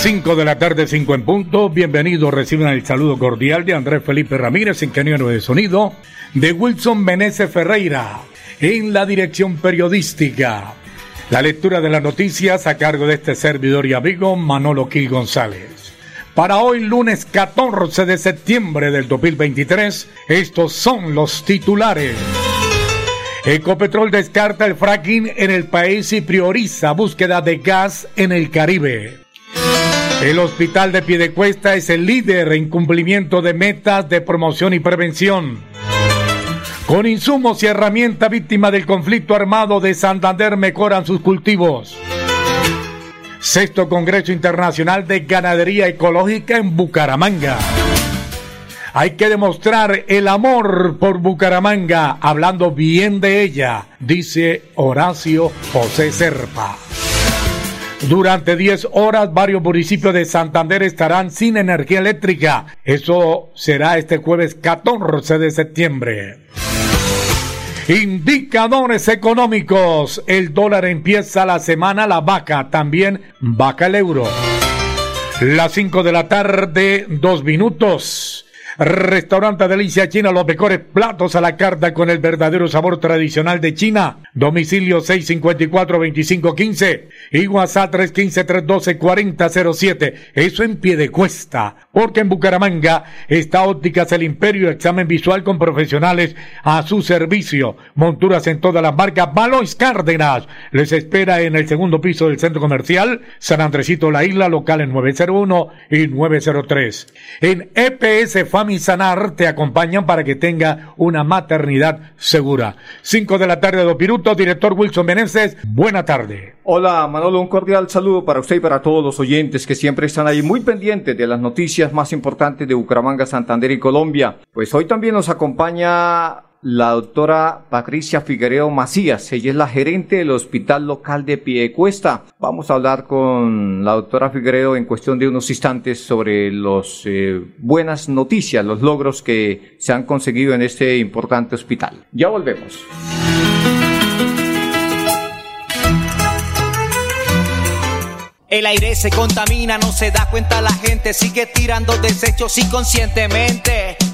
5 de la tarde, 5 en punto. Bienvenidos, reciben el saludo cordial de Andrés Felipe Ramírez, ingeniero de sonido, de Wilson Meneses Ferreira, en la dirección periodística. La lectura de las noticias a cargo de este servidor y amigo Manolo Quil González. Para hoy, lunes 14 de septiembre del 2023, estos son los titulares. Ecopetrol descarta el fracking en el país y prioriza búsqueda de gas en el Caribe. El Hospital de Piedecuesta es el líder en cumplimiento de metas de promoción y prevención. Con insumos y herramientas víctimas del conflicto armado de Santander mejoran sus cultivos. Sexto Congreso Internacional de Ganadería Ecológica en Bucaramanga. Hay que demostrar el amor por Bucaramanga hablando bien de ella, dice Horacio José Serpa. Durante 10 horas, varios municipios de Santander estarán sin energía eléctrica. Eso será este jueves 14 de septiembre. Indicadores económicos. El dólar empieza la semana la vaca, también vaca el euro. Las 5 de la tarde, dos minutos. Restaurante Delicia China, los mejores platos a la carta con el verdadero sabor tradicional de China. Domicilio 654-2515 y WhatsApp 315-312-4007. Eso en pie de cuesta. Porque en Bucaramanga está Ópticas El Imperio, examen visual con profesionales a su servicio. Monturas en todas las marcas. Valois Cárdenas les espera en el segundo piso del centro comercial San Andresito La Isla, local en 901 y 903. En EPS Family Sanar te acompañan para que tenga una maternidad segura. 5 de la tarde, Dos Piruto, director Wilson Meneses, buena tarde. Hola Manolo, un cordial saludo para usted y para todos los oyentes que siempre están ahí muy pendientes de las noticias más importantes de Bucaramanga, Santander y Colombia. Pues hoy también nos acompaña la doctora Patricia Figueredo Macías. Ella es la gerente del Hospital Local de Piedecuesta. Vamos a hablar con la doctora Figueredo en cuestión de unos instantes sobre las eh, buenas noticias, los logros que se han conseguido en este importante hospital. Ya volvemos. El aire se contamina, no se da cuenta la gente, sigue tirando desechos inconscientemente.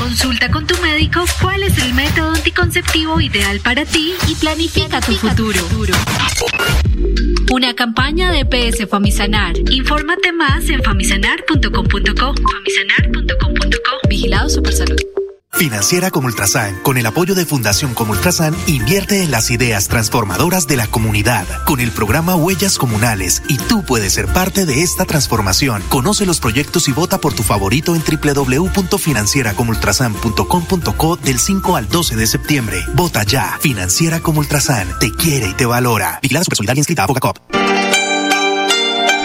Consulta con tu médico cuál es el método anticonceptivo ideal para ti y planifica tu futuro. Una campaña de PS Famisanar. Infórmate más en famisanar.com.co. Famisanar.com.co. Vigilado Supersalud. Financiera como Ultrasan, con el apoyo de Fundación como Ultrasan, invierte en las ideas transformadoras de la comunidad con el programa Huellas Comunales y tú puedes ser parte de esta transformación. Conoce los proyectos y vota por tu favorito en www.financieracomultrasan.com.co del 5 al 12 de septiembre. Vota ya. Financiera como Ultrasan te quiere y te valora. Vigilada Supersolidaria inscrita a Cop.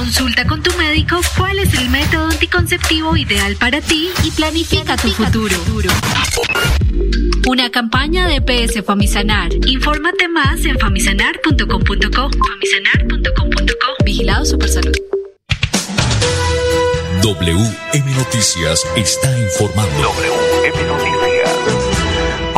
Consulta con tu médico cuál es el método anticonceptivo ideal para ti y planifica tu futuro. Una campaña de PS Famisanar. Infórmate más en famisanar.com.co. Famisanar.com.co. Vigilado Supersalud. WM Noticias está informando. WM Noticias.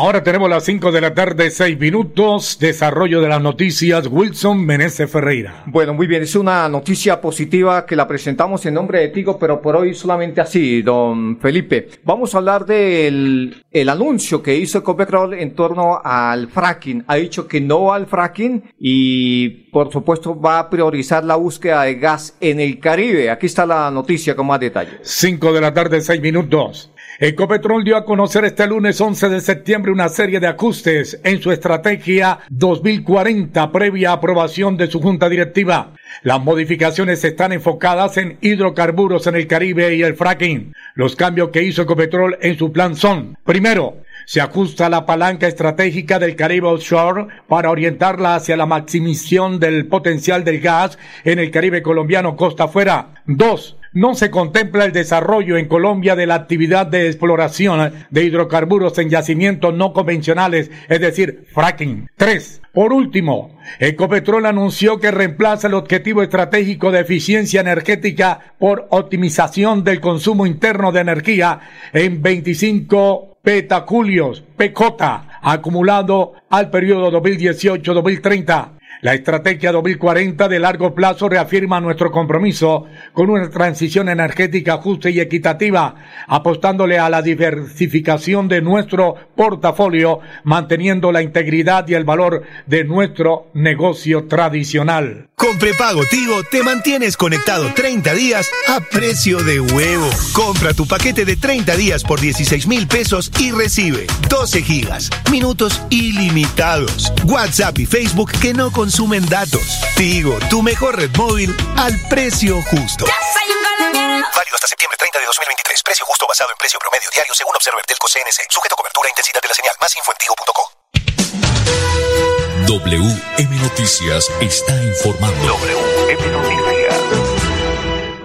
Ahora tenemos las 5 de la tarde, 6 minutos. Desarrollo de las noticias. Wilson Meneses Ferreira. Bueno, muy bien. Es una noticia positiva que la presentamos en nombre de Tigo, pero por hoy solamente así, don Felipe. Vamos a hablar del el anuncio que hizo Ecopetrol en torno al fracking. Ha dicho que no al fracking y, por supuesto, va a priorizar la búsqueda de gas en el Caribe. Aquí está la noticia con más detalle. 5 de la tarde, 6 minutos. Ecopetrol dio a conocer este lunes 11 de septiembre una serie de ajustes en su estrategia 2040 previa aprobación de su junta directiva. Las modificaciones están enfocadas en hidrocarburos en el Caribe y el fracking. Los cambios que hizo Ecopetrol en su plan son, primero, se ajusta la palanca estratégica del Caribe Offshore para orientarla hacia la maximización del potencial del gas en el Caribe colombiano costa afuera. Dos, no se contempla el desarrollo en Colombia de la actividad de exploración de hidrocarburos en yacimientos no convencionales, es decir, fracking. Tres, por último, Ecopetrol anunció que reemplaza el objetivo estratégico de eficiencia energética por optimización del consumo interno de energía en 25 petaculios, PJ, acumulado al periodo 2018-2030. La estrategia 2040 de largo plazo reafirma nuestro compromiso con una transición energética justa y equitativa, apostándole a la diversificación de nuestro portafolio, manteniendo la integridad y el valor de nuestro negocio tradicional. Con prepago Tigo te mantienes conectado 30 días a precio de huevo. Compra tu paquete de 30 días por 16 mil pesos y recibe 12 gigas, minutos ilimitados, WhatsApp y Facebook que no consumen datos. Tigo, tu mejor red móvil al precio justo. Válido hasta septiembre 30 de 2023. Precio justo basado en precio promedio diario según Observer Telco CNC. Sujeto a cobertura e intensidad de la señal. Más info en WM Noticias está informando. WM Noticias.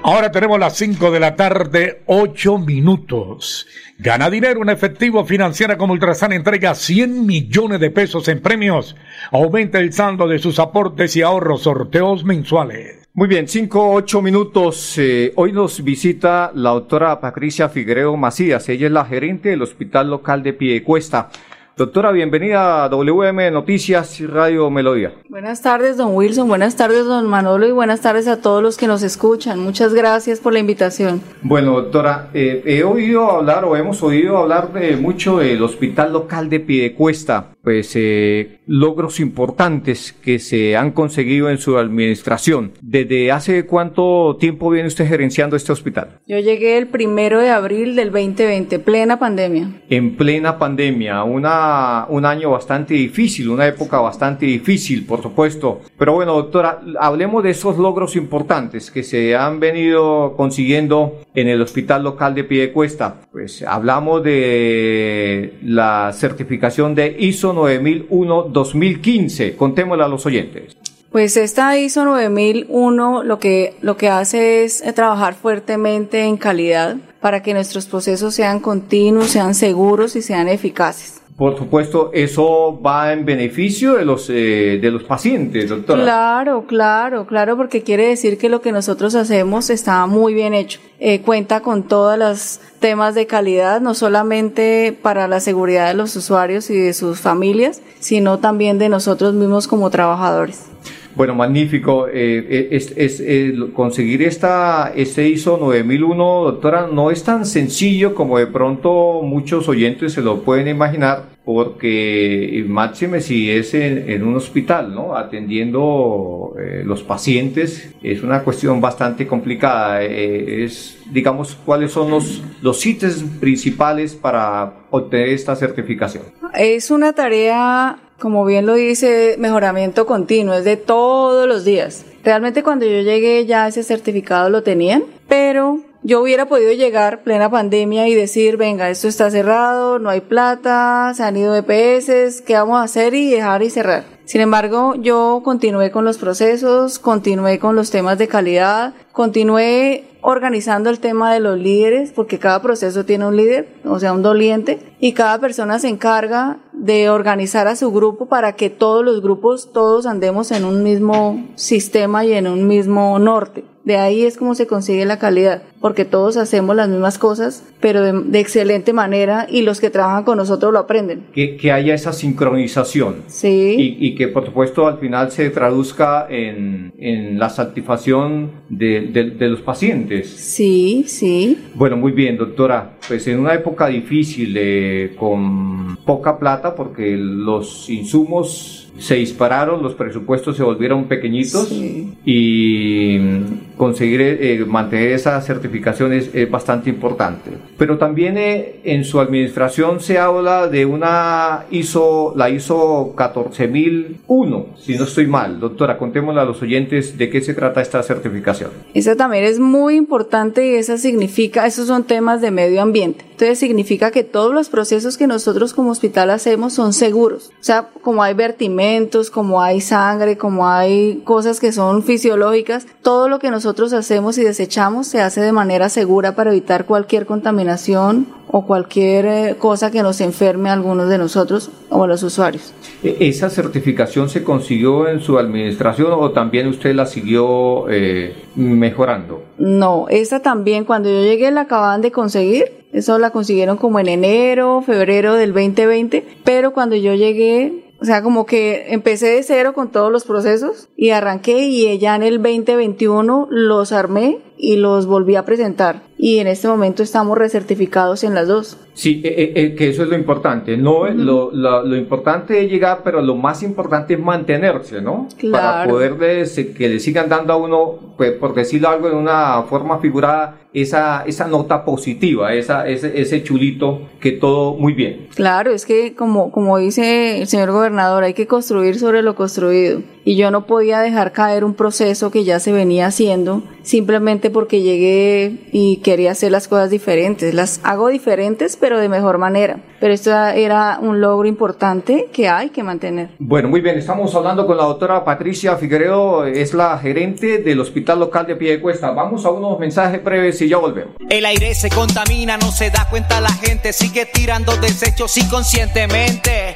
Ahora tenemos las 5 de la tarde, 8 minutos. Gana dinero en efectivo financiera como Ultrasan entrega 100 millones de pesos en premios. Aumenta el saldo de sus aportes y ahorros, sorteos mensuales. Muy bien, 5, 8 minutos. Eh, hoy nos visita la doctora Patricia Figueredo Macías. Ella es la gerente del Hospital Local de Piedecuesta. Doctora, bienvenida a WM Noticias y Radio Melodía. Buenas tardes, don Wilson. Buenas tardes, don Manolo. Y buenas tardes a todos los que nos escuchan. Muchas gracias por la invitación. Bueno, doctora, eh, he oído hablar o hemos oído hablar de mucho del Hospital Local de Piedecuesta. Pues eh, logros importantes que se han conseguido en su administración. ¿Desde hace cuánto tiempo viene usted gerenciando este hospital? Yo llegué el primero de abril del 2020, plena pandemia. En plena pandemia, una, un año bastante difícil, una época bastante difícil, por supuesto. Pero bueno, doctora, hablemos de esos logros importantes que se han venido consiguiendo en el hospital local de Piedecuesta. Pues hablamos de la certificación de ISO 9001-2015. Contémosla a los oyentes. Pues esta ISO 9001 lo que, lo que hace es eh, trabajar fuertemente en calidad para que nuestros procesos sean continuos, sean seguros y sean eficaces. Por supuesto, eso va en beneficio de los eh, de los pacientes, doctora. Claro, claro, claro, porque quiere decir que lo que nosotros hacemos está muy bien hecho. Eh, cuenta con todos los temas de calidad, no solamente para la seguridad de los usuarios y de sus familias, sino también de nosotros mismos como trabajadores. Bueno, magnífico. Eh, es, es, conseguir esta, este ISO 9001, doctora, no es tan sencillo como de pronto muchos oyentes se lo pueden imaginar porque máxime si es en, un hospital, ¿no? Atendiendo eh, los pacientes, es una cuestión bastante complicada. Eh, es, digamos, cuáles son los, los sitios principales para obtener esta certificación. Es una tarea, como bien lo dice, mejoramiento continuo, es de todos los días. Realmente cuando yo llegué ya ese certificado lo tenían, pero yo hubiera podido llegar plena pandemia y decir, venga, esto está cerrado, no hay plata, se han ido EPS, ¿qué vamos a hacer? Y dejar y cerrar. Sin embargo, yo continué con los procesos, continué con los temas de calidad, continué organizando el tema de los líderes, porque cada proceso tiene un líder, o sea, un doliente, y cada persona se encarga de organizar a su grupo para que todos los grupos, todos andemos en un mismo sistema y en un mismo norte. De ahí es como se consigue la calidad, porque todos hacemos las mismas cosas, pero de, excelente manera y los que trabajan con nosotros lo aprenden. Que, que haya esa sincronización. Sí. Y, y, que por supuesto al final se traduzca en, en la satisfacción de, de, los pacientes. Sí, sí. Bueno, muy bien, doctora. Pues en una época difícil, eh, con poca plata, porque los insumos se dispararon, los presupuestos se volvieron pequeñitos y conseguir eh, mantener esa certificación es, bastante importante. Pero también eh, en su administración se habla de una ISO, la ISO 14001, si no estoy mal. Doctora, contémosle a los oyentes de qué se trata esta certificación. Esa también es muy importante y esa significa, esos son temas de medio ambiente. Entonces significa que todos los procesos que nosotros como hospital hacemos son seguros. O sea, como hay vertimentos, como hay sangre, como hay cosas que son fisiológicas, todo lo que nosotros hacemos y desechamos se hace de manera segura para evitar cualquier contaminación o cualquier eh, cosa que nos enferme a algunos de nosotros o a los usuarios. ¿E-, ¿Esa certificación se consiguió en su administración o también usted la siguió eh, mejorando? No, esa también cuando yo llegué la acababan de conseguir. Eso la consiguieron como en enero, febrero del 2020, pero cuando yo llegué o sea, como que empecé de cero con todos los procesos y arranqué y ya en el 2021 los armé y los volví a presentar. Y en este momento estamos recertificados en las dos. Sí, eh, eh, que eso es lo importante. No, lo, lo, importante es llegar, pero lo más importante es mantenerse, ¿no? Para poder que le sigan dando a uno, pues, por decirlo algo de una forma figurada, esa, esa nota positiva, esa, ese, ese chulito que todo muy bien. Claro, es que como, como dice el señor gobernador, hay que construir sobre lo construido. Y yo no podía dejar caer un proceso que ya se venía haciendo simplemente porque llegué y quería hacer las cosas diferentes. Las hago diferentes, pero de mejor manera. Pero esto era un logro importante que hay que mantener. Bueno, muy bien. Estamos hablando con la doctora Patricia Figueredo, es la gerente del Hospital Local de Piedecuesta. Vamos a unos mensajes breves y ya volvemos. El aire se contamina, no se da cuenta la gente, sigue tirando desechos inconscientemente.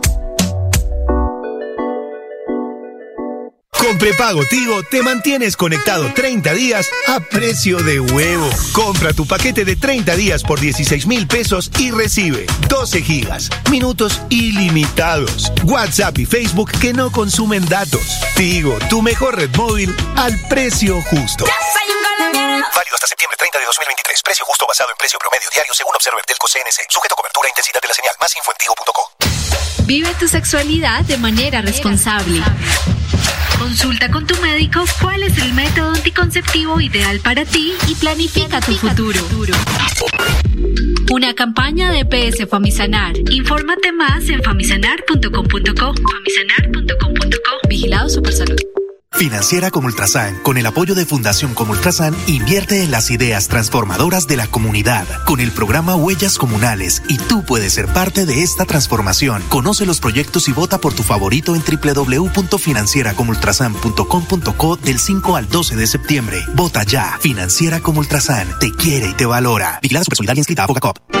Con prepago Tigo te mantienes conectado 30 días a precio de huevo. Compra tu paquete de 30 días por 16 mil pesos y recibe 12 gigas, minutos ilimitados, WhatsApp y Facebook que no consumen datos. Tigo, tu mejor red móvil al precio justo. Válido hasta septiembre 30 de 2023. Precio justo basado en precio promedio diario según Observer Telco CNC. Sujeto a cobertura e intensidad de la señal. Más info Vive tu sexualidad de manera responsable. Consulta con tu médico cuál es el método anticonceptivo ideal para ti y planifica tu futuro. Una campaña de PS Famisanar. Infórmate más en famisanar.com.co. Famisanar.com.co. Vigilado Supersalud. Financiera como Ultrasan, con el apoyo de Fundación como Ultrasan, invierte en las ideas transformadoras de la comunidad con el programa Huellas Comunales y tú puedes ser parte de esta transformación. Conoce los proyectos y vota por tu favorito en www.financieracomultrasan.com.co del 5 al 12 de septiembre. Vota ya. Financiera como Ultrasan te quiere y te valora. Vigilada Supersolidaria inscrita a.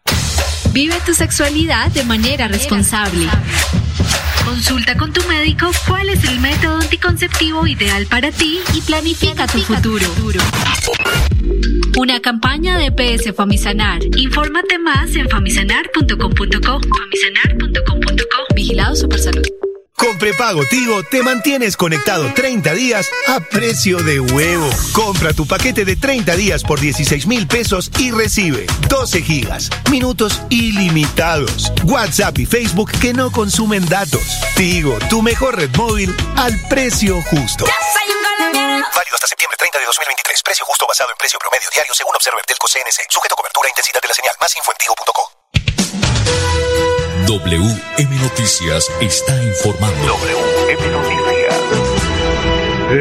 Vive tu sexualidad de manera responsable. Consulta con tu médico cuál es el método anticonceptivo ideal para ti y planifica tu futuro. Una campaña de PS Famisanar. Infórmate más en famisanar.com.co. Famisanar.com.co. Vigilado Supersalud. Con prepago Tigo te mantienes conectado 30 días a precio de huevo. Compra tu paquete de 30 días por 16 mil pesos y recibe 12 gigas, minutos ilimitados, WhatsApp y Facebook que no consumen datos. Tigo, tu mejor red móvil al precio justo. Válido hasta septiembre 30 de 2023. Precio justo basado en precio promedio diario según Observer Telco CNC. Sujeto cobertura e intensidad de la señal. Más info en tigo.co. WM Noticias está informando. WM Noticias.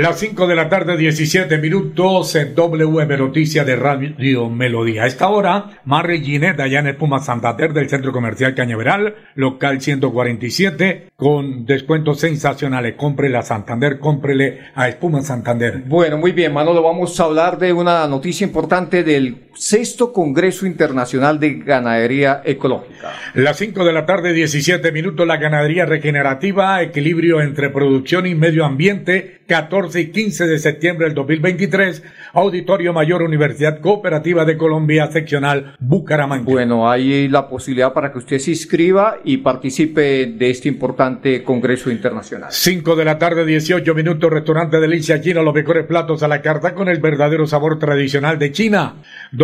Las 5 de la tarde, 17 minutos en WM Noticias de Radio Melodía. A esta hora, Marre Ginette, allá en el Puma Santander del Centro Comercial Cañaveral, local 147, con descuentos sensacionales. Cómprele a Santander, cómprele a Espuma Santander. Bueno, muy bien, Manolo, vamos a hablar de una noticia importante del sexto Congreso Internacional de Ganadería Ecológica. Las 5 de la tarde, 17 minutos, la ganadería regenerativa, equilibrio entre producción y medio ambiente, 14 y 15 de septiembre del 2023, Auditorio Mayor Universidad Cooperativa de Colombia, seccional Bucaramanga. Bueno, hay la posibilidad para que usted se inscriba y participe de este importante Congreso Internacional. 5 de la tarde, 18 minutos, restaurante Delicia China, los mejores platos a la carta con el verdadero sabor tradicional de China.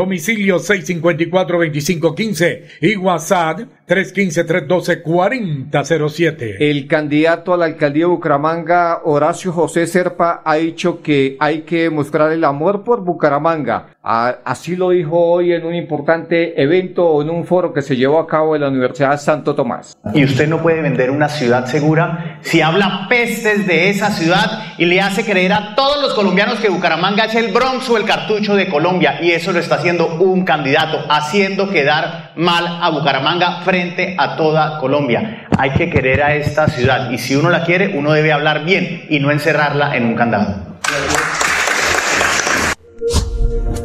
Domicilio 654-2515 y WhatsApp 315-312-4007. El candidato a la alcaldía de Bucaramanga, Horacio José Serpa, ha dicho que hay que mostrar el amor por Bucaramanga. Así lo dijo hoy en un importante evento o en un foro que se llevó a cabo en la Universidad Santo Tomás. Y usted no puede vender una ciudad segura si habla pestes de esa ciudad y le hace creer a todos los colombianos que Bucaramanga es el Bronx o el cartucho de Colombia. Y eso lo está haciendo un candidato, haciendo quedar mal a Bucaramanga frente a toda Colombia. Hay que querer a esta ciudad y si uno la quiere, uno debe hablar bien y no encerrarla en un candado.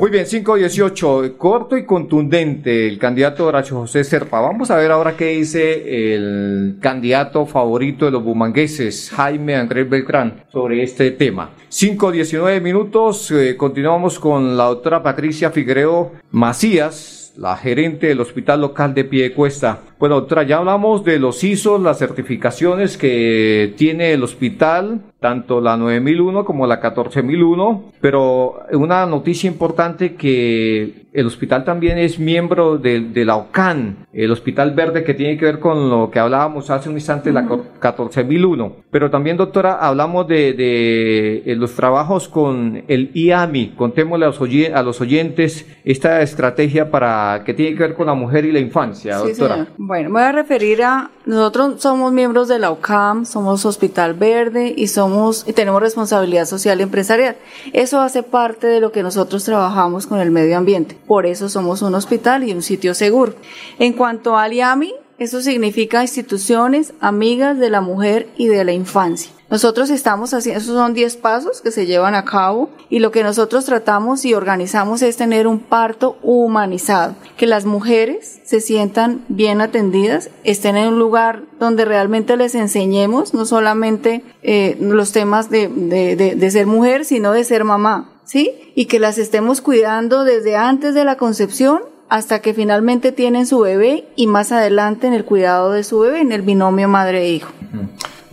Muy bien, 518, corto y contundente el candidato Horacio José Serpa. Vamos a ver ahora qué dice el candidato favorito de los bumangueses, Jaime Andrés Beltrán, sobre este tema. 519 minutos, eh, continuamos con la doctora Patricia Figuereo Macías, la gerente del Hospital Local de Piedecuesta. Bueno, doctora, ya hablamos de los ISO, las certificaciones que tiene el hospital, tanto la 9001 como la 14001, pero una noticia importante que el hospital también es miembro de, de la OCAN, el Hospital Verde que tiene que ver con lo que hablábamos hace un instante, la 14001. Pero también, doctora, hablamos de, de, eh, los trabajos con el IAMI. Contémosle a los, a los oyentes esta estrategia para que tiene que ver con la mujer y la infancia, Sí, doctora. señor. Bueno, me voy a referir a nosotros somos miembros de la OCAM, somos Hospital Verde y somos y tenemos responsabilidad social y empresarial. Eso hace parte de lo que nosotros trabajamos con el medio ambiente. Por eso somos un hospital y un sitio seguro. En cuanto al IAMI, eso significa instituciones amigas de la mujer y de la infancia. Nosotros estamos haciendo, esos son 10 pasos que se llevan a cabo y lo que nosotros tratamos y organizamos es tener un parto humanizado, que las mujeres se sientan bien atendidas, estén en un lugar donde realmente les enseñemos no solamente eh, los temas de, de, de, ser mujer, sino de ser mamá, ¿sí? Y que las estemos cuidando desde antes de la concepción hasta que finalmente tienen su bebé y más adelante en el cuidado de su bebé, en el binomio madre-hijo.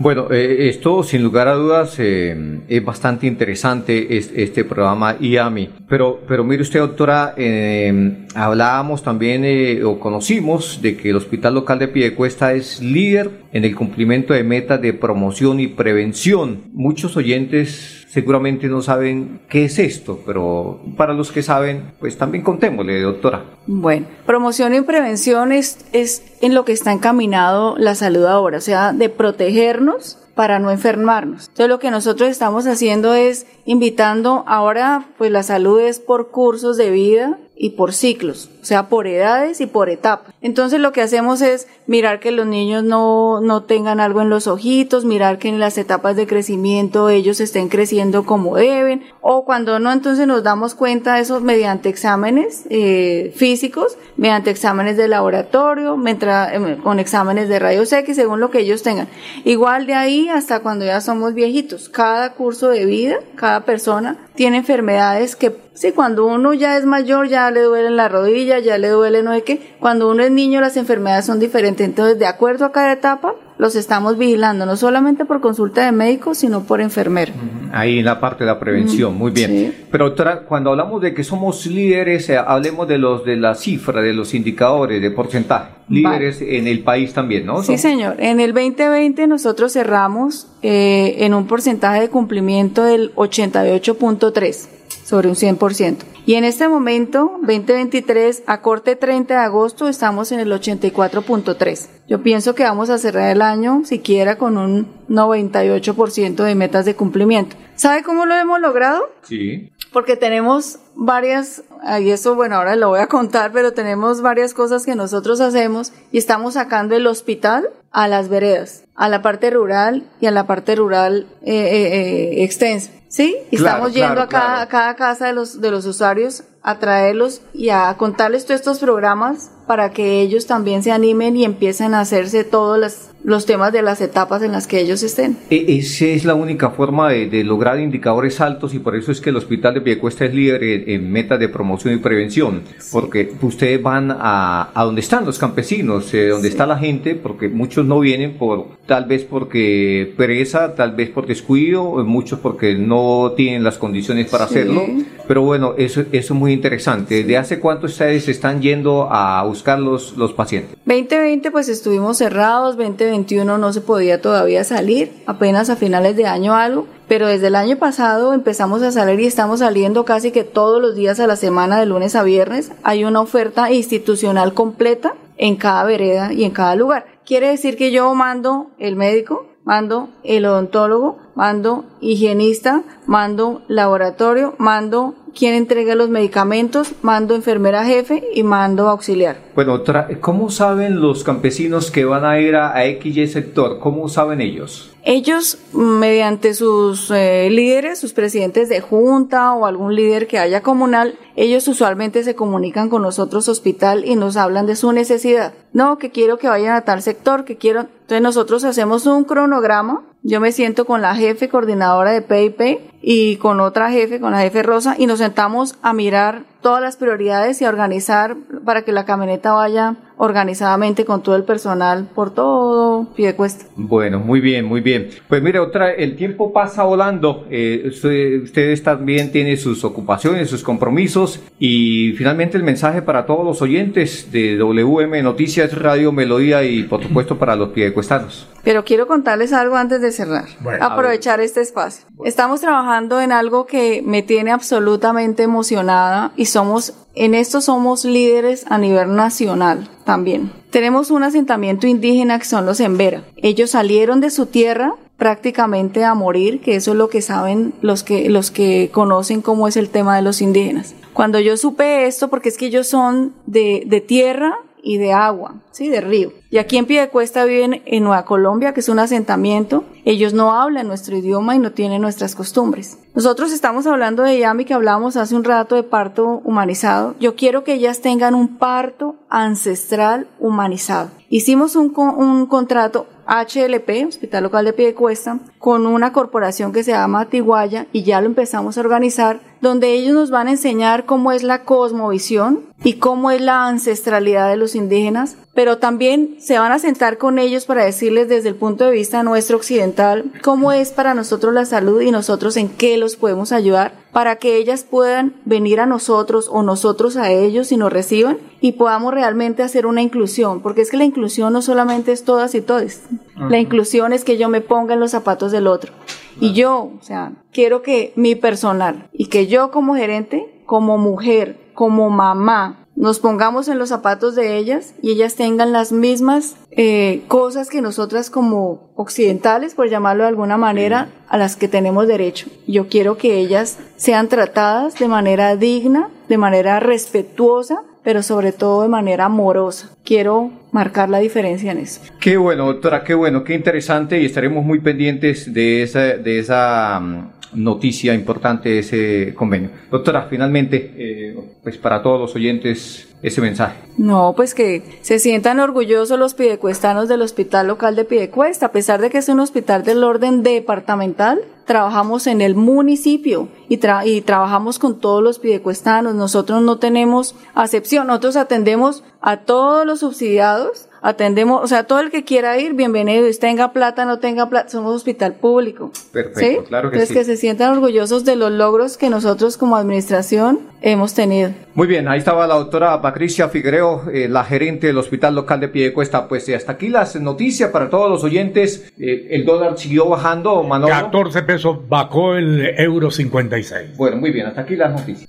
Bueno, eh, esto sin lugar a dudas eh, es bastante interesante este, programa IAMI. Pero, pero mire usted, doctora, eh, hablábamos también o conocimos de que el Hospital Local de Piedecuesta es líder en el cumplimiento de metas de promoción y prevención. Muchos oyentes seguramente no saben qué es esto, pero para los que saben, pues también contémosle, doctora. Bueno, promoción y prevención es, es en lo que está encaminado la salud ahora, o sea, de protegernos para no enfermarnos. Entonces lo que nosotros estamos haciendo es invitando, ahora pues la salud es por cursos de vida, y por ciclos, o sea, por edades y por etapas. Entonces lo que hacemos es mirar que los niños no, no tengan algo en los ojitos, mirar que en las etapas de crecimiento ellos estén creciendo como deben, o cuando no, entonces nos damos cuenta de eso mediante exámenes eh, físicos, mediante exámenes de laboratorio, eh, con exámenes de rayos X, según lo que ellos tengan. Igual de ahí hasta cuando ya somos viejitos. Cada curso de vida, cada persona tiene enfermedades que, sí, cuando uno ya es mayor, ya le duele la rodilla, ya le duele no sé qué. Cuando uno es niño, las enfermedades son diferentes. Entonces, de acuerdo a cada etapa, los estamos vigilando, no solamente por consulta de médico, sino por enfermero. Ahí en la parte de la prevención, muy bien. Pero doctora, cuando hablamos de que somos líderes, eh, hablemos de los de la cifra, de los indicadores, de porcentaje. Líderes en el país también, ¿no? Sí, señor. En el 2020 nosotros cerramos eh, en un porcentaje de cumplimiento del 88.3 sobre un 100%. Y en este momento, 2023, a corte 30 de agosto, estamos en el 84.3. Yo pienso que vamos a cerrar el año siquiera con un 98% de metas de cumplimiento. ¿Sabe cómo lo hemos logrado? Sí. Porque tenemos varias, y eso bueno, ahora lo voy a contar, pero tenemos varias cosas que nosotros hacemos y estamos sacando el hospital a las veredas, a la parte rural y a la parte rural eh, eh, eh extensa. ¿Sí? Y estamos yendo a, cada, a, cada, casa de los, de los usuarios a traerlos y a contarles todos estos programas para que ellos también se animen y empiecen a hacerse todos los, los temas de las etapas en las que ellos estén. E, esa es la única forma de, lograr indicadores altos y por eso es que el Hospital de Piedecuesta es líder en, metas de promoción y prevención, porque ustedes van a, a donde están los campesinos, eh, donde está la gente, porque muchos no vienen por tal vez porque pereza, tal vez por descuido, muchos porque no tienen las condiciones para hacerlo, pero bueno, eso, eso es muy interesante. ¿Desde hace cuánto ustedes están yendo a buscar los, los pacientes? 2020 pues estuvimos cerrados, 2021 no se podía todavía salir, apenas a finales de año algo, pero desde el año pasado empezamos a salir y estamos saliendo casi que todos los días a la semana de lunes a viernes. Hay una oferta institucional completa en cada vereda y en cada lugar. Quiere decir que yo mando el médico, mando el odontólogo, mando higienista, mando laboratorio, mando quien entrega los medicamentos, mando enfermera jefe y mando auxiliar. Bueno, ¿cómo saben los campesinos que van a ir a, a XY sector? ¿Cómo saben ellos? Ellos, mediante sus eh, líderes, sus presidentes de junta o algún líder que haya comunal, ellos usualmente se comunican con nosotros hospital y nos hablan de su necesidad. No, que quiero que vayan a tal sector, que quiero. Entonces nosotros hacemos un cronograma. Yo me siento con la jefe coordinadora de PIP y con otra jefe, con la jefe Rosa, y nos sentamos a mirar todas las prioridades y a organizar para que la camioneta vaya organizadamente con todo el personal por todo pie de cuesta. Bueno, muy bien, muy bien. Pues mire, otra, el tiempo pasa volando. Eh, ustedes también tienen sus ocupaciones, sus compromisos y finalmente el mensaje para todos los oyentes de WM Noticias Radio Melodía y por supuesto para los piedecuestanos. Pero quiero contarles algo antes de cerrar. aprovechar este espacio. Estamos trabajando en algo que me tiene absolutamente emocionada y somos, en esto somos líderes a nivel nacional también. Tenemos un asentamiento indígena que son los Embera. Ellos salieron de su tierra prácticamente a morir, que eso es lo que saben los que, los que conocen cómo es el tema de los indígenas. Cuando yo supe esto, porque es que ellos son de, de tierra y de agua, ¿sí? De río. Y aquí en Piedecuesta viven en Nueva Colombia, que es un asentamiento. Ellos no hablan nuestro idioma y no tienen nuestras costumbres. Nosotros estamos hablando de Yami, que hablábamos hace un rato de parto humanizado. Yo quiero que ellas tengan un parto ancestral humanizado. Hicimos un, un contrato HLP, Hospital Local de Piedecuesta, con una corporación que se llama Tiguaya y ya lo empezamos a organizar donde ellos nos van a enseñar cómo es la cosmovisión y cómo es la ancestralidad de los indígenas, pero también se van a sentar con ellos para decirles desde el punto de vista nuestro occidental cómo es para nosotros la salud y nosotros en qué los podemos ayudar para que ellas puedan venir a nosotros o nosotros a ellos y nos reciban y podamos realmente hacer una inclusión, porque es que la inclusión no solamente es todas y todos, la inclusión es que yo me ponga en los zapatos del otro. Y yo, o sea, quiero que mi personal y que yo como gerente, como mujer, como mamá, nos pongamos en los zapatos de ellas y ellas tengan las mismas eh, cosas que nosotras como occidentales, por llamarlo de alguna manera, a las que tenemos derecho. Yo quiero que ellas sean tratadas de manera digna, de manera respetuosa, pero sobre todo de manera amorosa. Quiero marcar la diferencia en eso. Qué bueno, doctora, qué bueno, qué interesante y estaremos muy pendientes de esa, de esa mm, noticia importante, ese convenio. Doctora, finalmente, eh, pues para todos los oyentes, ese mensaje. No, pues que se sientan orgullosos los pidecuestanos del Hospital Local de Pidecuesta, a pesar de que es un hospital del orden departamental, trabajamos en el municipio y, y trabajamos con todos los pidecuestanos. Nosotros no tenemos acepción, nosotros atendemos a todos los subsidiados atendemos, o sea, todo el que quiera ir, bienvenido, y tenga plata, no tenga plata, somos hospital público. Perfecto, claro que Entonces, que se sientan orgullosos de los logros que nosotros como administración hemos tenido. Muy bien, ahí estaba la doctora Patricia Figuereo, eh, la gerente del Hospital Local de Piedecuesta. Pues eh, hasta aquí las noticias para todos los oyentes. Eh, el dólar siguió bajando, Manolo. 14 pesos, bajó el euro 56. Bueno, muy bien, hasta aquí las noticias.